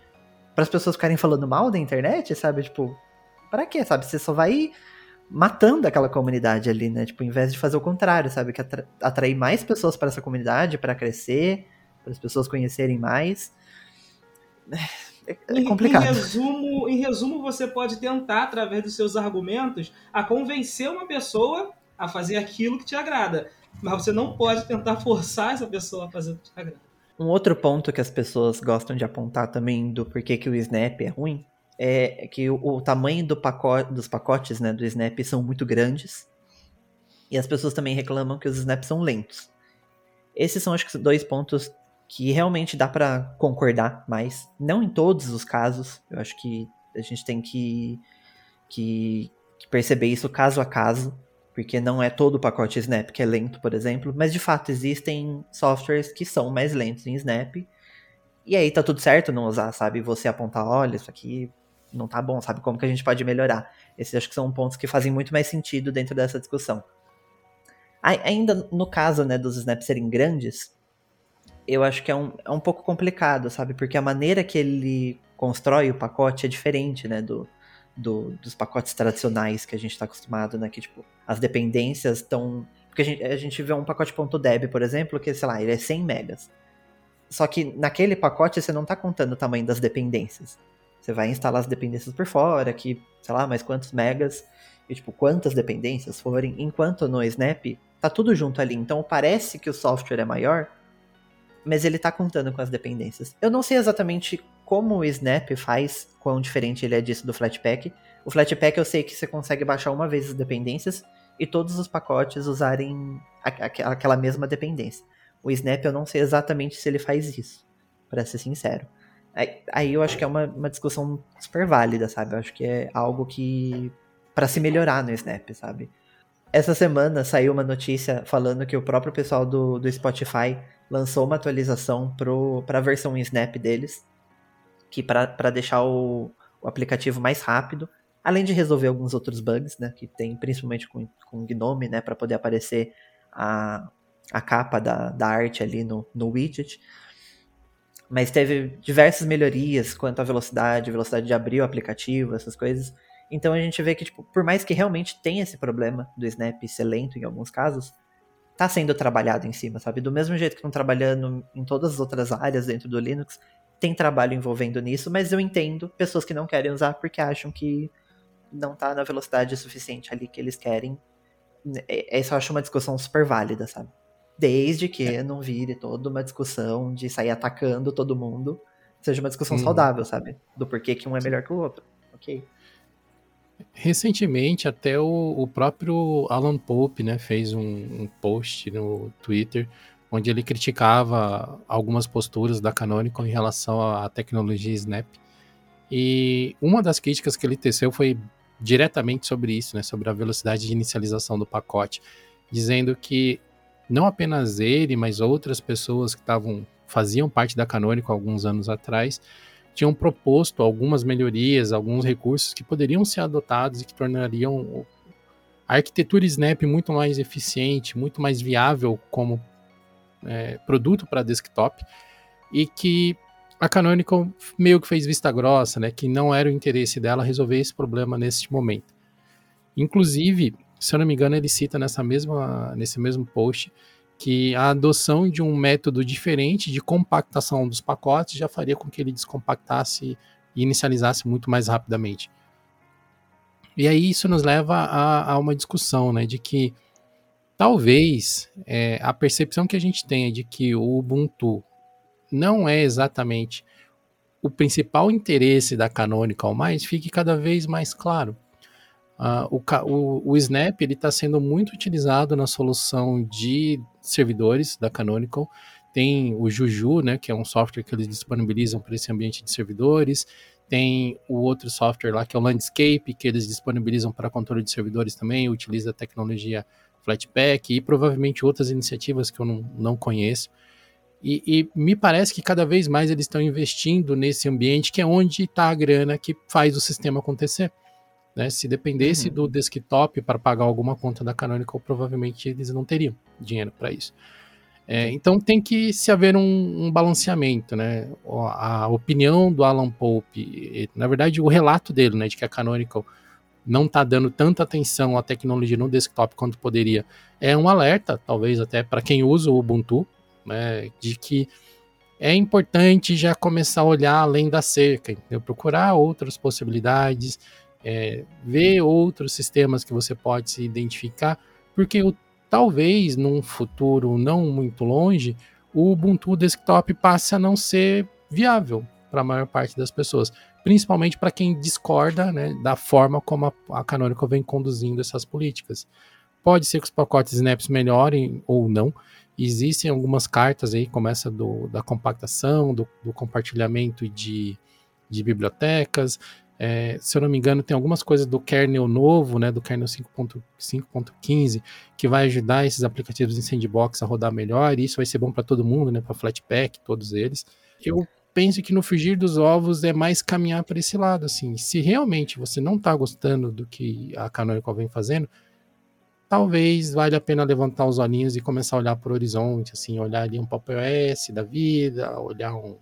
Para as pessoas ficarem falando mal da internet, sabe? Tipo, para quê, sabe? Você só vai matando aquela comunidade ali, né? Tipo, em vez de fazer o contrário, sabe? Que atra atrair mais pessoas para essa comunidade, para crescer, para as pessoas conhecerem mais. É, é complicado. Em, em, resumo, em resumo, você pode tentar, através dos seus argumentos, a convencer uma pessoa a fazer aquilo que te agrada. Mas você não pode tentar forçar essa pessoa a fazer o que te agrada. Um outro ponto que as pessoas gostam de apontar também do porquê que o Snap é ruim é que o, o tamanho do pacote, dos pacotes né, do Snap são muito grandes. E as pessoas também reclamam que os snaps são lentos. Esses são, acho que, dois pontos que realmente dá para concordar mais. Não em todos os casos. Eu acho que a gente tem que, que, que perceber isso caso a caso porque não é todo o pacote Snap que é lento, por exemplo, mas de fato existem softwares que são mais lentos em Snap. E aí tá tudo certo não usar, sabe? Você apontar, olha, isso aqui não tá bom, sabe? Como que a gente pode melhorar? Esses acho que são pontos que fazem muito mais sentido dentro dessa discussão. Ainda no caso, né, dos snaps serem grandes, eu acho que é um, é um pouco complicado, sabe? Porque a maneira que ele constrói o pacote é diferente, né? Do, do dos pacotes tradicionais que a gente está acostumado, né? Que, tipo, as dependências estão... Porque a gente, a gente vê um pacote .deb, por exemplo, que, sei lá, ele é 100 megas. Só que naquele pacote você não está contando o tamanho das dependências. Você vai instalar as dependências por fora, que, sei lá, mais quantos megas, e, tipo, quantas dependências forem. Enquanto no Snap, tá tudo junto ali. Então parece que o software é maior, mas ele tá contando com as dependências. Eu não sei exatamente como o Snap faz, quão diferente ele é disso do Flatpak. O Flatpak eu sei que você consegue baixar uma vez as dependências e todos os pacotes usarem aquela mesma dependência. O Snap eu não sei exatamente se ele faz isso, para ser sincero. Aí eu acho que é uma, uma discussão super válida, sabe? Eu acho que é algo que. para se melhorar no Snap, sabe? Essa semana saiu uma notícia falando que o próprio pessoal do, do Spotify lançou uma atualização para a versão Snap deles, que para deixar o, o, aplicativo mais rápido, além de resolver alguns outros bugs, né, que tem principalmente com, com Gnome, né, para poder aparecer a, a capa da, da arte ali no, no widget. Mas teve diversas melhorias quanto à velocidade, velocidade de abrir o aplicativo, essas coisas. Então a gente vê que, tipo, por mais que realmente tenha esse problema do Snap ser lento em alguns casos, tá sendo trabalhado em cima, sabe? Do mesmo jeito que estão trabalhando em todas as outras áreas dentro do Linux, tem trabalho envolvendo nisso, mas eu entendo pessoas que não querem usar porque acham que não tá na velocidade suficiente ali que eles querem. Essa eu acho uma discussão super válida, sabe? Desde que é. não vire toda uma discussão de sair atacando todo mundo, seja uma discussão uhum. saudável, sabe? Do porquê que um é melhor que o outro. Ok. Recentemente, até o, o próprio Alan Pope né, fez um, um, post no Twitter onde ele criticava algumas posturas da Canonical em relação à tecnologia Snap. E uma das críticas que ele teceu foi diretamente sobre isso, né, sobre a velocidade de inicialização do pacote, dizendo que não apenas ele, mas outras pessoas que estavam faziam parte da Canonical alguns anos atrás, tinham proposto algumas melhorias, alguns recursos que poderiam ser adotados e que tornariam a arquitetura Snap muito mais eficiente, muito mais viável como é, produto para desktop e que a Canonical meio que fez vista grossa, né, que não era o interesse dela resolver esse problema nesse momento. Inclusive, se eu não me engano, ele cita nessa mesma, nesse mesmo post que a adoção de um método diferente de compactação dos pacotes já faria com que ele descompactasse e inicializasse muito mais rapidamente. E aí isso nos leva a, a uma discussão, né, de que talvez é, a percepção que a gente tenha de que o Ubuntu não é exatamente o principal interesse da Canonical mais fique cada vez mais claro. Uh, o, o, o, Snap está sendo muito utilizado na solução de servidores da Canonical. Tem o Juju, né, que é um software que eles disponibilizam para esse ambiente de servidores. Tem o outro software lá que é o Landscape, que eles disponibilizam para controle de servidores também, utiliza a tecnologia Flatpak e provavelmente outras iniciativas que eu não, não conheço. E, e, me parece que cada vez mais eles estão investindo nesse ambiente que é onde está a grana que faz o sistema acontecer. Né? Se dependesse uhum. do desktop para pagar alguma conta da Canonical, provavelmente eles não teriam dinheiro para isso. É, então tem que se haver um, um, balanceamento, né? A opinião do Alan Pope, na verdade o relato dele, né, de que a Canonical não está dando tanta atenção à tecnologia no desktop quanto poderia, é um alerta, talvez até para quem usa o Ubuntu, né, de que é importante já começar a olhar além da cerca, entendeu? procurar outras possibilidades, é, ver outros sistemas que você pode se identificar, porque o, talvez num futuro não muito longe, o Ubuntu Desktop passe a não ser viável para a maior parte das pessoas, principalmente para quem discorda né, da forma como a, a Canonical vem conduzindo essas políticas. Pode ser que os pacotes Snaps melhorem ou não. Existem algumas cartas aí, como essa do, da compactação, do, do compartilhamento de, de bibliotecas, é, se eu não me engano, tem algumas coisas do kernel novo, né, do kernel 5.15, que vai ajudar esses aplicativos em sandbox a rodar melhor, e isso vai ser bom para todo mundo, né, para Flatpak, todos eles. Eu penso que no frigir dos ovos é mais caminhar para esse lado, assim. Se realmente você não está gostando do que a Canonical vem fazendo, talvez valha a pena levantar os olhinhos e começar a olhar para o horizonte, assim, olhar ali um Pop OS da vida, olhar um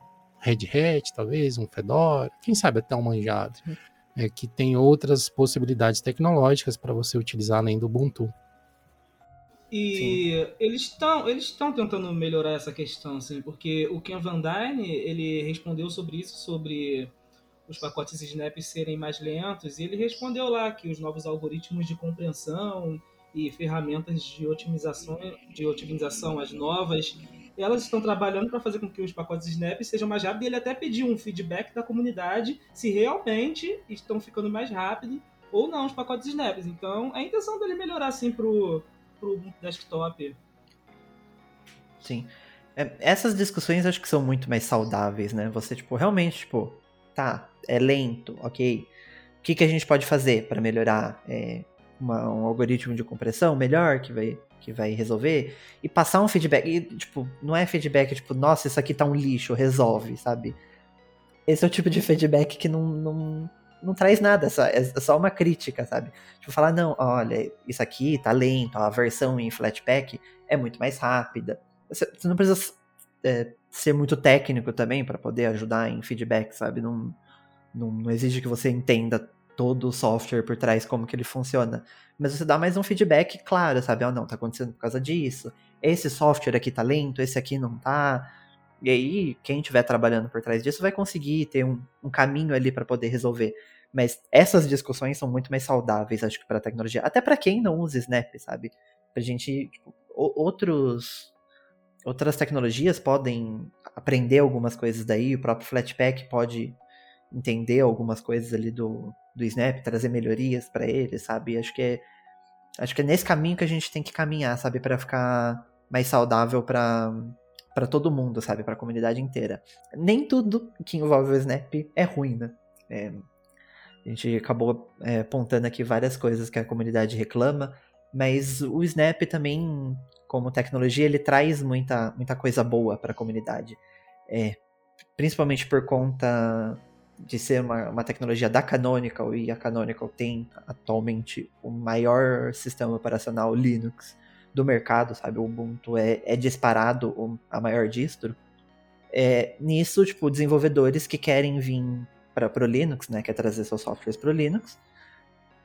Red Hat, talvez, um Fedora, quem sabe até um Manjaro, é, que tem outras possibilidades tecnológicas para você utilizar além do Ubuntu. E Sim. eles estão eles estão tentando melhorar essa questão, assim, porque o Ken Van Dyne, ele respondeu sobre isso, sobre os pacotes Snap serem mais lentos, e ele respondeu lá que os novos algoritmos de compreensão e ferramentas de otimização, de otimização as novas, elas estão trabalhando para fazer com que os pacotes Snap sejam mais rápidos. E ele até pediu um feedback da comunidade se realmente estão ficando mais rápido ou não os pacotes Snaps. Então, a intenção dele é melhorar assim pro pro desktop. Sim. É, essas discussões acho que são muito mais saudáveis, né? Você, tipo, realmente, tipo, tá, é lento, ok. O que, que a gente pode fazer para melhorar é, uma, um algoritmo de compressão melhor que vai, que vai resolver? E passar um feedback. E, tipo, não é feedback tipo, nossa, isso aqui tá um lixo, resolve, sabe? Esse é o tipo de feedback que não, não, não traz nada, é só, é só uma crítica, sabe? Tipo, falar, não, olha, isso aqui tá lento, a versão em Flatpak é muito mais rápida. Você, você não precisa é, ser muito técnico também para poder ajudar em feedback, sabe? Não, não, não, exige que você entenda todo o software por trás, como que ele funciona. Mas você dá mais um feedback claro, sabe? Ah, oh, não, tá acontecendo por causa disso. Esse software aqui tá lento, esse aqui não tá. E aí, quem estiver trabalhando por trás disso vai conseguir ter um, um caminho ali para poder resolver. Mas essas discussões são muito mais saudáveis, acho que, para a tecnologia. Até para quem não usa Snap, sabe? Pra gente. Tipo, outros. Outras tecnologias podem aprender algumas coisas daí, o próprio Flatpak pode entender algumas coisas ali do, do Snap, trazer melhorias para ele, sabe? Acho que é acho que é nesse caminho que a gente tem que caminhar, sabe, para ficar mais saudável para para todo mundo, sabe? Para a comunidade inteira. Nem tudo que envolve o Snap é ruim, né? É, a gente acabou é, apontando aqui várias coisas que a comunidade reclama, mas o Snap também, como tecnologia, ele traz muita, muita coisa boa para a comunidade. É, principalmente por conta de ser uma, uma tecnologia da Canonical, e a Canonical tem atualmente o maior sistema operacional Linux do mercado, sabe? O Ubuntu é, é disparado a maior distro. É, nisso, tipo, desenvolvedores que querem vir para o Linux, né, quer trazer seus softwares para o Linux,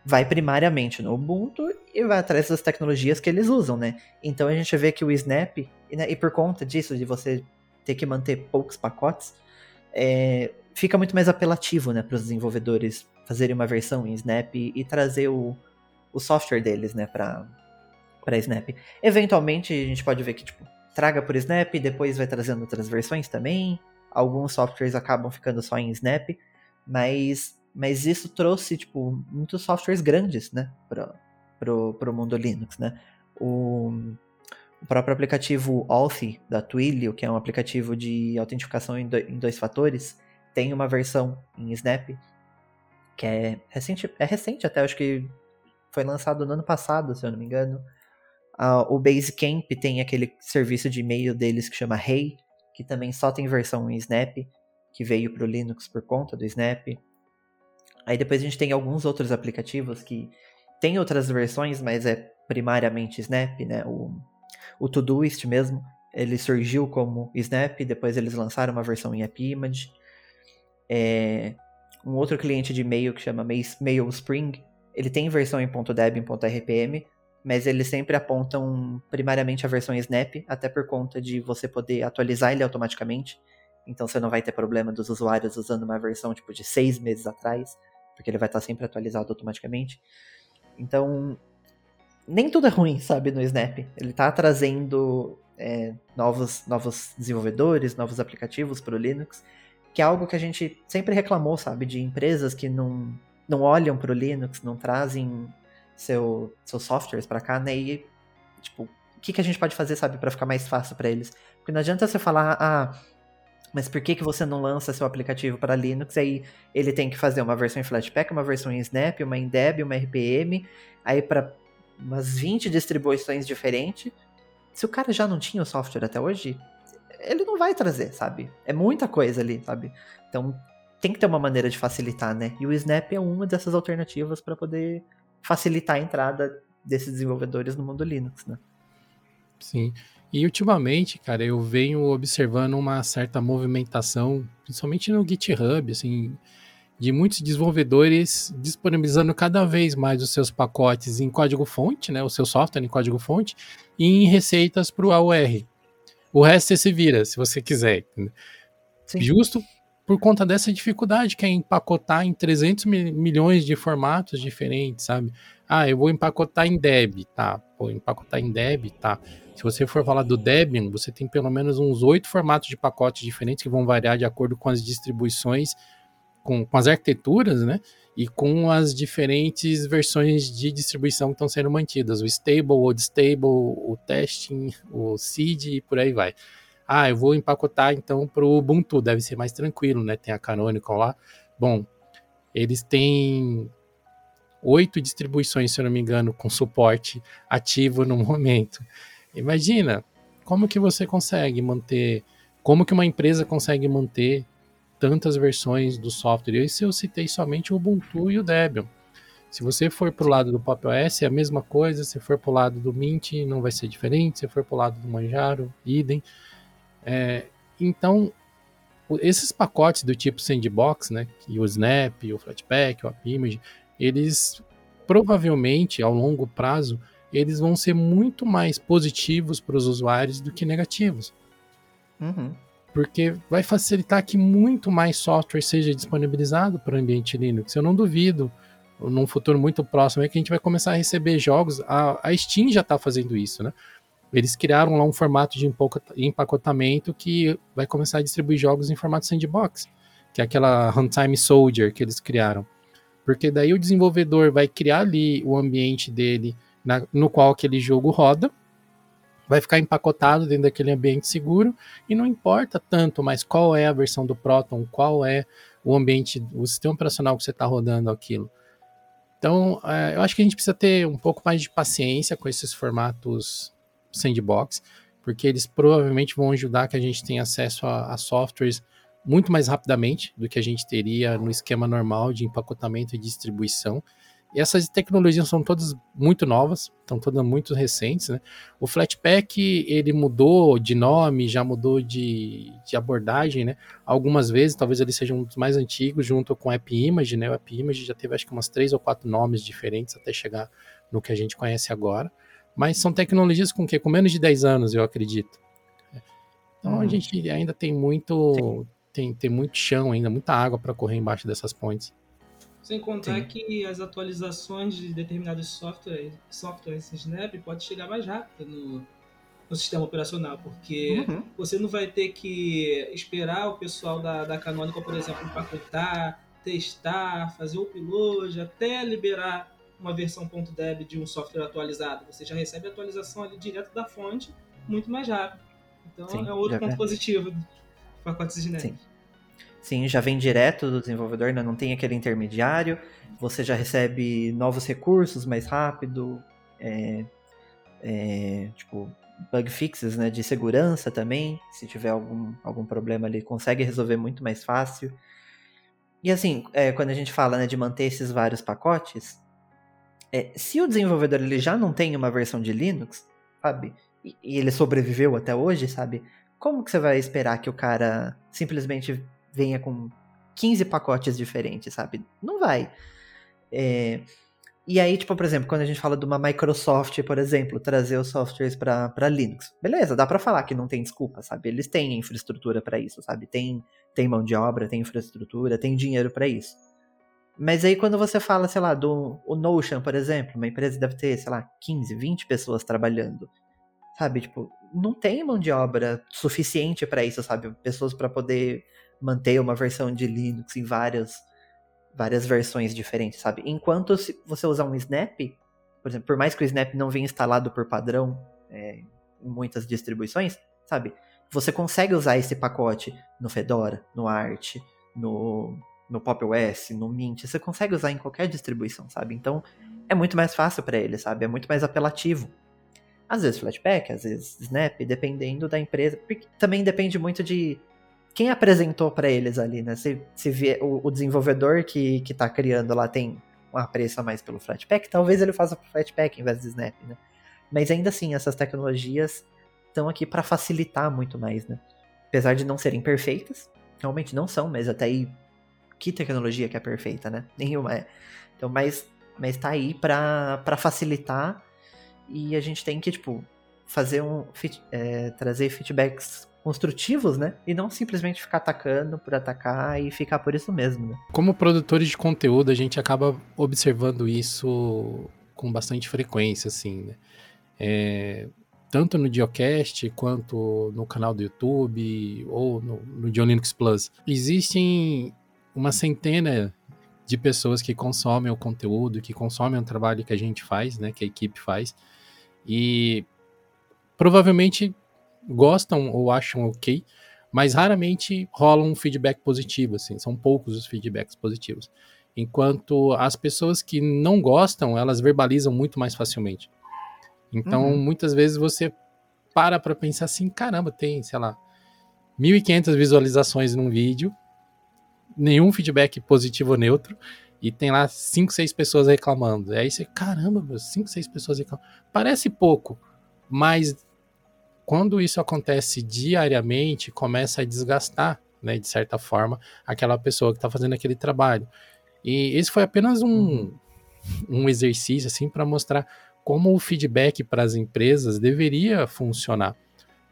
vai primariamente no Ubuntu e vai atrás das tecnologias que eles usam, né? Então a gente vê que o Snap, e, né, e por conta disso, de você ter que manter poucos pacotes, é, fica muito mais apelativo, né, para os desenvolvedores fazerem uma versão em Snap e, trazer o, o software deles, né, para Snap. Eventualmente a gente pode ver que tipo traga por Snap, depois vai trazendo outras versões também. Alguns softwares acabam ficando só em Snap, mas mas isso trouxe tipo muitos softwares grandes, né, para pro mundo Linux, né? O, o próprio aplicativo Authy da Twilio, que é um aplicativo de autenticação em, do, em dois fatores, tem uma versão em Snap que é recente, é recente até, acho que foi lançado no ano passado, se eu não me engano. Uh, o Basecamp tem aquele serviço de e-mail deles que chama Hey, que também só tem versão em Snap, que veio para o Linux por conta do Snap. Aí depois a gente tem alguns outros aplicativos que tem outras versões, mas é primariamente Snap, né? O, o Todoist mesmo, ele surgiu como Snap, depois eles lançaram uma versão em AppImage. É, um outro cliente de e-mail que chama MailSpring, ele tem versão em .deb, em .rpm, mas eles sempre apontam primariamente a versão Snap, até por conta de você poder atualizar ele automaticamente. Então você não vai ter problema dos usuários usando uma versão tipo de seis meses atrás, porque ele vai estar sempre atualizado automaticamente. Então, nem tudo é ruim, sabe, no Snap. Ele está trazendo é, novos, novos desenvolvedores, novos aplicativos para o Linux, que é algo que a gente sempre reclamou, sabe, de empresas que não, não olham para o Linux, não trazem seu, seus softwares para cá, né? E, tipo, o que, que a gente pode fazer, sabe, para ficar mais fácil para eles? Porque não adianta você falar, ah, mas por que, que você não lança seu aplicativo para Linux? Aí ele tem que fazer uma versão em Flatpak, uma versão em Snap, uma em Deb, uma RPM, aí para umas 20 distribuições diferentes. Se o cara já não tinha o software até hoje, ele não vai trazer, sabe? É muita coisa ali, sabe? Então tem que ter uma maneira de facilitar, né? E o Snap é uma dessas alternativas para poder facilitar a entrada desses desenvolvedores no mundo Linux, né? Sim. E ultimamente, cara, eu venho observando uma certa movimentação, principalmente no GitHub, assim, de muitos desenvolvedores disponibilizando cada vez mais os seus pacotes em código-fonte, né, o seu software em código-fonte, e em receitas para o AOR. O resto você se vira, se você quiser. Sim. Justo por conta dessa dificuldade que é empacotar em 300 milhões de formatos diferentes, sabe? Ah, eu vou empacotar em Deb, tá? Vou empacotar em Deb, tá? Se você for falar do Debian, você tem pelo menos uns oito formatos de pacotes diferentes que vão variar de acordo com as distribuições, com, com as arquiteturas, né? E com as diferentes versões de distribuição que estão sendo mantidas, o stable, o stable, o testing, o seed e por aí vai. Ah, eu vou empacotar então para o Ubuntu, deve ser mais tranquilo, né? Tem a Canonical lá. Bom, eles têm oito distribuições, se eu não me engano, com suporte ativo no momento. Imagina como que você consegue manter, como que uma empresa consegue manter tantas versões do software. Esse eu citei somente o Ubuntu e o Debian. Se você for para o lado do Pop OS, é a mesma coisa. Se for para o lado do Mint, não vai ser diferente. Se for para o lado do Manjaro, idem. É, então, esses pacotes do tipo Sandbox, né, que o Snap, o Flatpak, o AppImage, eles provavelmente, ao longo prazo, eles vão ser muito mais positivos para os usuários do que negativos. Uhum. Porque vai facilitar que muito mais software seja disponibilizado para o ambiente Linux. Eu não duvido, num futuro muito próximo, é que a gente vai começar a receber jogos. A, a Steam já está fazendo isso, né? Eles criaram lá um formato de empacotamento que vai começar a distribuir jogos em formato sandbox, que é aquela Runtime Soldier que eles criaram. Porque daí o desenvolvedor vai criar ali o ambiente dele na, no qual aquele jogo roda, vai ficar empacotado dentro daquele ambiente seguro e não importa tanto mais qual é a versão do Proton, qual é o ambiente, o sistema operacional que você está rodando aquilo. Então, é, eu acho que a gente precisa ter um pouco mais de paciência com esses formatos sandbox, porque eles provavelmente vão ajudar que a gente tenha acesso a, a softwares muito mais rapidamente do que a gente teria no esquema normal de empacotamento e distribuição. E essas tecnologias são todas muito novas, estão todas muito recentes, né? O Flatpak, ele mudou de nome, já mudou de, de abordagem, né? Algumas vezes, talvez ele seja um dos mais antigos, junto com o AppImage, né? O AppImage já teve acho que umas três ou quatro nomes diferentes até chegar no que a gente conhece agora. Mas são tecnologias com que com menos de 10 anos, eu acredito. Então hum. a gente ainda tem muito tem, tem muito chão ainda, muita água para correr embaixo dessas pontes. Sem contar Sim. que as atualizações de determinados softwares, softwares Snap pode chegar mais rápido no, no sistema operacional, porque uhum. você não vai ter que esperar o pessoal da, da Canonical, por exemplo, empacotar, testar, fazer o upload, até liberar uma versão .deb de um software atualizado. Você já recebe a atualização ali direto da fonte, muito mais rápido. Então Sim, é outro ponto é. positivo do pacotes Snap. Sim. Sim, já vem direto do desenvolvedor, né? não tem aquele intermediário. Você já recebe novos recursos mais rápido, é, é, tipo bug fixes, né, de segurança também. Se tiver algum, algum problema ali, consegue resolver muito mais fácil. E assim, é, quando a gente fala né, de manter esses vários pacotes, é, se o desenvolvedor ele já não tem uma versão de Linux, sabe, e, e ele sobreviveu até hoje, sabe, como que você vai esperar que o cara simplesmente venha com 15 pacotes diferentes, sabe? Não vai. É... E aí, tipo, por exemplo, quando a gente fala de uma Microsoft, por exemplo, trazer os softwares para Linux, beleza, dá para falar que não tem desculpa, sabe? Eles têm infraestrutura para isso, sabe? Tem, tem mão de obra, tem infraestrutura, tem dinheiro para isso. Mas aí quando você fala, sei lá, do o Notion, por exemplo, uma empresa deve ter, sei lá, 15, 20 pessoas trabalhando. Sabe, tipo, não tem mão de obra suficiente para isso, sabe? Pessoas para poder manter uma versão de Linux em várias, várias versões diferentes, sabe? Enquanto se você usar um Snap, por exemplo, por mais que o Snap não venha instalado por padrão é, em muitas distribuições, sabe? Você consegue usar esse pacote no Fedora, no Arch, no, no Pop OS, no Mint, você consegue usar em qualquer distribuição, sabe? Então é muito mais fácil para ele, sabe? É muito mais apelativo. Às vezes Flatpak, às vezes Snap, dependendo da empresa. Também depende muito de quem apresentou para eles ali, né? Se, se vê, o, o, desenvolvedor que, que tá criando lá tem um apreço mais pelo Flatpak, talvez ele faça pro Flatpak em vez do Snap, né? Mas ainda assim, essas tecnologias estão aqui para facilitar muito mais, né? Apesar de não serem perfeitas, realmente não são, mas até aí, que tecnologia que é perfeita, né? Nenhuma é. Então, mas, mas tá aí para facilitar e a gente tem que, tipo, fazer um, é, trazer feedbacks construtivos, né? E não simplesmente ficar atacando por atacar e ficar por isso mesmo, né? Como produtores de conteúdo, a gente acaba observando isso com bastante frequência, assim, né? É, tanto no Geocast quanto no canal do YouTube ou no, no John Linux Plus. Existem uma centena de pessoas que consomem o conteúdo, que consomem o trabalho que a gente faz, né, que a equipe faz, e provavelmente gostam ou acham ok, mas raramente rola um feedback positivo, assim, são poucos os feedbacks positivos. Enquanto as pessoas que não gostam, elas verbalizam muito mais facilmente. Então, uhum. muitas vezes você para para pensar assim, caramba, tem, sei lá, 1.500 visualizações num vídeo, nenhum feedback positivo ou neutro, e tem lá 5, 6 pessoas reclamando. Aí você, caramba, 5, 6 pessoas reclamando. Parece pouco, mas quando isso acontece diariamente, começa a desgastar, né, de certa forma, aquela pessoa que está fazendo aquele trabalho. E esse foi apenas um, uhum. um exercício assim para mostrar como o feedback para as empresas deveria funcionar.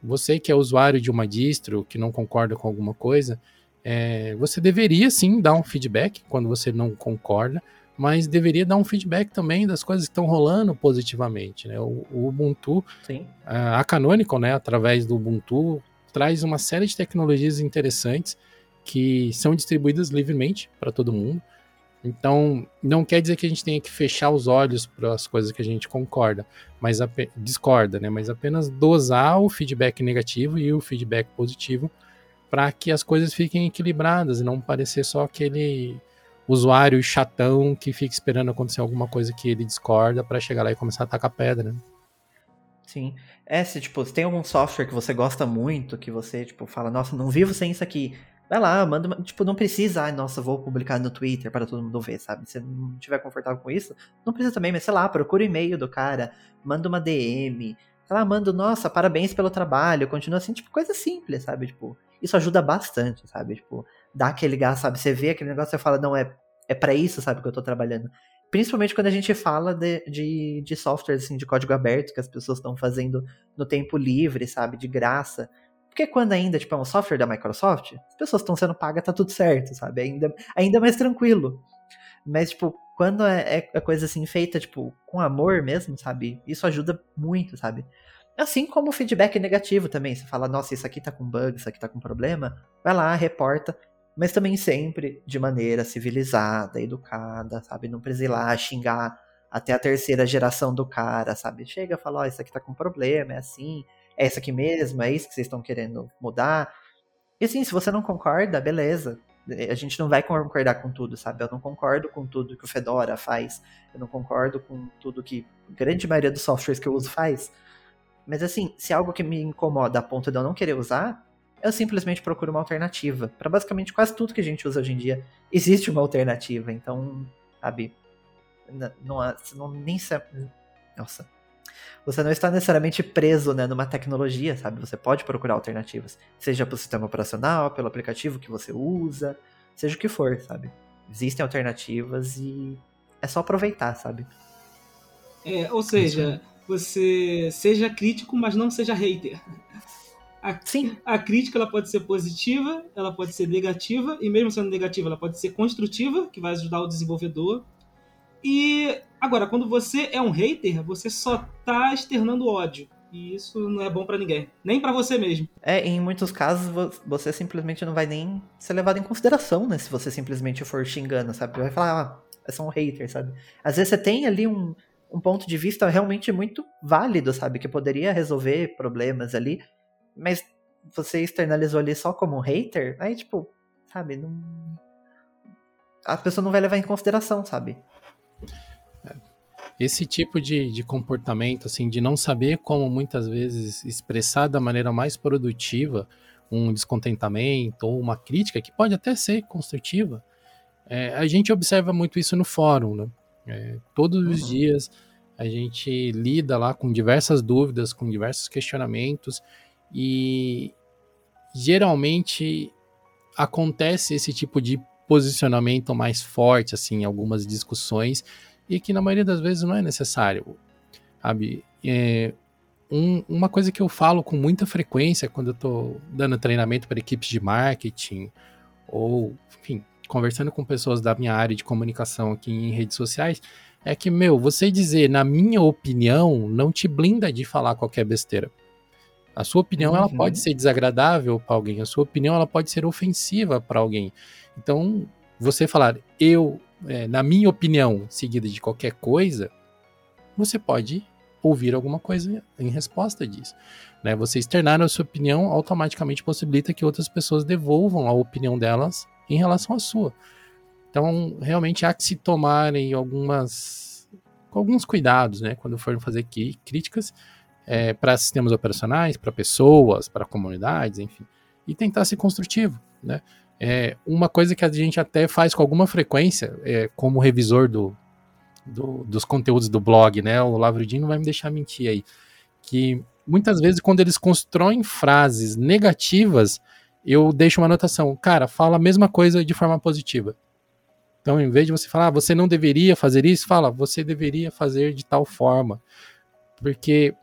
Você que é usuário de uma distro, que não concorda com alguma coisa, é, você deveria sim dar um feedback quando você não concorda, mas deveria dar um feedback também das coisas que estão rolando positivamente. Né? O, o Ubuntu, Sim. a Canonical, né, através do Ubuntu, traz uma série de tecnologias interessantes que são distribuídas livremente para todo mundo. Então, não quer dizer que a gente tenha que fechar os olhos para as coisas que a gente concorda, mas discorda, né? Mas apenas dosar o feedback negativo e o feedback positivo para que as coisas fiquem equilibradas e não parecer só aquele usuário chatão que fica esperando acontecer alguma coisa que ele discorda para chegar lá e começar a atacar pedra. Né? Sim. É, se, tipo, se tem algum software que você gosta muito, que você, tipo, fala, nossa, não vivo sem isso aqui. Vai lá, manda, tipo, não precisa, ai, nossa, vou publicar no Twitter para todo mundo ver, sabe? Se não estiver confortável com isso, não precisa também, mas sei lá, procura o e-mail do cara, manda uma DM, sei lá, manda, nossa, parabéns pelo trabalho, continua assim, tipo, coisa simples, sabe? Tipo, isso ajuda bastante, sabe? Tipo, dá aquele gás, sabe? Você vê aquele negócio e fala, não, é, é para isso, sabe, que eu tô trabalhando. Principalmente quando a gente fala de, de, de softwares, assim, de código aberto, que as pessoas estão fazendo no tempo livre, sabe, de graça. Porque quando ainda, tipo, é um software da Microsoft, as pessoas estão sendo pagas, tá tudo certo, sabe? Ainda, ainda mais tranquilo. Mas, tipo, quando é, é coisa assim feita, tipo, com amor mesmo, sabe? Isso ajuda muito, sabe? Assim como o feedback negativo também. Você fala, nossa, isso aqui tá com bug, isso aqui tá com problema. Vai lá, reporta. Mas também sempre de maneira civilizada, educada, sabe? Não precisa ir lá xingar até a terceira geração do cara, sabe? Chega e fala, ó, oh, isso aqui tá com problema, é assim, é isso aqui mesmo, é isso que vocês estão querendo mudar. E assim, se você não concorda, beleza. A gente não vai concordar com tudo, sabe? Eu não concordo com tudo que o Fedora faz. Eu não concordo com tudo que a grande maioria dos softwares que eu uso faz. Mas assim, se é algo que me incomoda a ponto de eu não querer usar, eu simplesmente procuro uma alternativa. Para basicamente quase tudo que a gente usa hoje em dia, existe uma alternativa. Então, sabe, não, não nem nossa. Você não está necessariamente preso né, numa tecnologia, sabe? Você pode procurar alternativas. Seja para o sistema operacional, pelo aplicativo que você usa, seja o que for, sabe? Existem alternativas e é só aproveitar, sabe? É, ou seja, você seja crítico, mas não seja hater. A, Sim. a crítica ela pode ser positiva, ela pode ser negativa, e mesmo sendo negativa, ela pode ser construtiva, que vai ajudar o desenvolvedor. E agora, quando você é um hater, você só tá externando ódio. E isso não é bom para ninguém, nem para você mesmo. É, em muitos casos você simplesmente não vai nem ser levado em consideração, né? Se você simplesmente for xingando, sabe? Vai falar, ah, é só um hater, sabe? Às vezes você tem ali um, um ponto de vista realmente muito válido, sabe? Que poderia resolver problemas ali, mas você externalizou ali só como um hater, aí, tipo, sabe, não. A pessoa não vai levar em consideração, sabe? Esse tipo de, de comportamento, assim, de não saber como muitas vezes expressar da maneira mais produtiva um descontentamento ou uma crítica, que pode até ser construtiva, é, a gente observa muito isso no fórum, né? É, todos os uhum. dias a gente lida lá com diversas dúvidas, com diversos questionamentos e geralmente acontece esse tipo de posicionamento mais forte, assim, em algumas discussões, e que na maioria das vezes não é necessário, sabe? É, um, uma coisa que eu falo com muita frequência quando eu estou dando treinamento para equipes de marketing, ou, enfim, conversando com pessoas da minha área de comunicação aqui em redes sociais, é que, meu, você dizer, na minha opinião, não te blinda de falar qualquer besteira. A sua opinião, uhum. ela pode ser desagradável para alguém, a sua opinião, ela pode ser ofensiva para alguém. Então, você falar, eu, é, na minha opinião, seguida de qualquer coisa, você pode ouvir alguma coisa em resposta disso. Né? Você externar a sua opinião automaticamente possibilita que outras pessoas devolvam a opinião delas em relação à sua. Então, realmente há que se tomarem algumas alguns cuidados, né, quando forem fazer aqui críticas é, para sistemas operacionais, para pessoas, para comunidades, enfim, e tentar ser construtivo, né? É, uma coisa que a gente até faz com alguma frequência, é, como revisor do, do, dos conteúdos do blog, né? O Lavridinho não vai me deixar mentir aí. Que muitas vezes, quando eles constroem frases negativas, eu deixo uma anotação. Cara, fala a mesma coisa de forma positiva. Então, em vez de você falar, ah, você não deveria fazer isso, fala, você deveria fazer de tal forma. Porque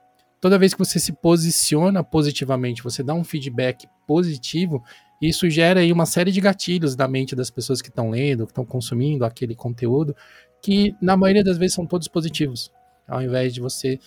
toda vez que você se posiciona positivamente, você dá um feedback positivo, isso gera aí uma série de gatilhos na mente das pessoas que estão lendo, que estão consumindo aquele conteúdo, que na maioria das vezes são todos positivos. Ao invés de você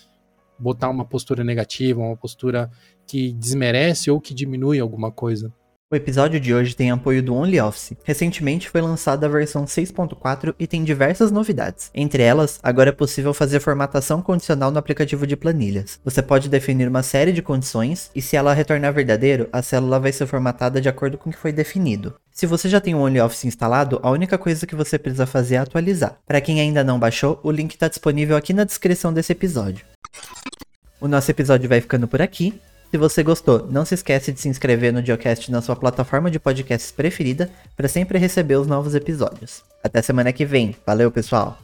botar uma postura negativa, uma postura que desmerece ou que diminui alguma coisa. O episódio de hoje tem apoio do OnlyOffice. Recentemente foi lançada a versão 6.4 e tem diversas novidades. Entre elas, agora é possível fazer formatação condicional no aplicativo de planilhas. Você pode definir uma série de condições e se ela retornar verdadeiro, a célula vai ser formatada de acordo com o que foi definido. Se você já tem o OnlyOffice instalado, a única coisa que você precisa fazer é atualizar. Para quem ainda não baixou, o link está disponível aqui na descrição desse episódio. O nosso episódio vai ficando por aqui. Se você gostou, não se esquece de se inscrever no Geocast na sua plataforma de podcasts preferida para sempre receber os novos episódios. Até semana que vem. Valeu, pessoal!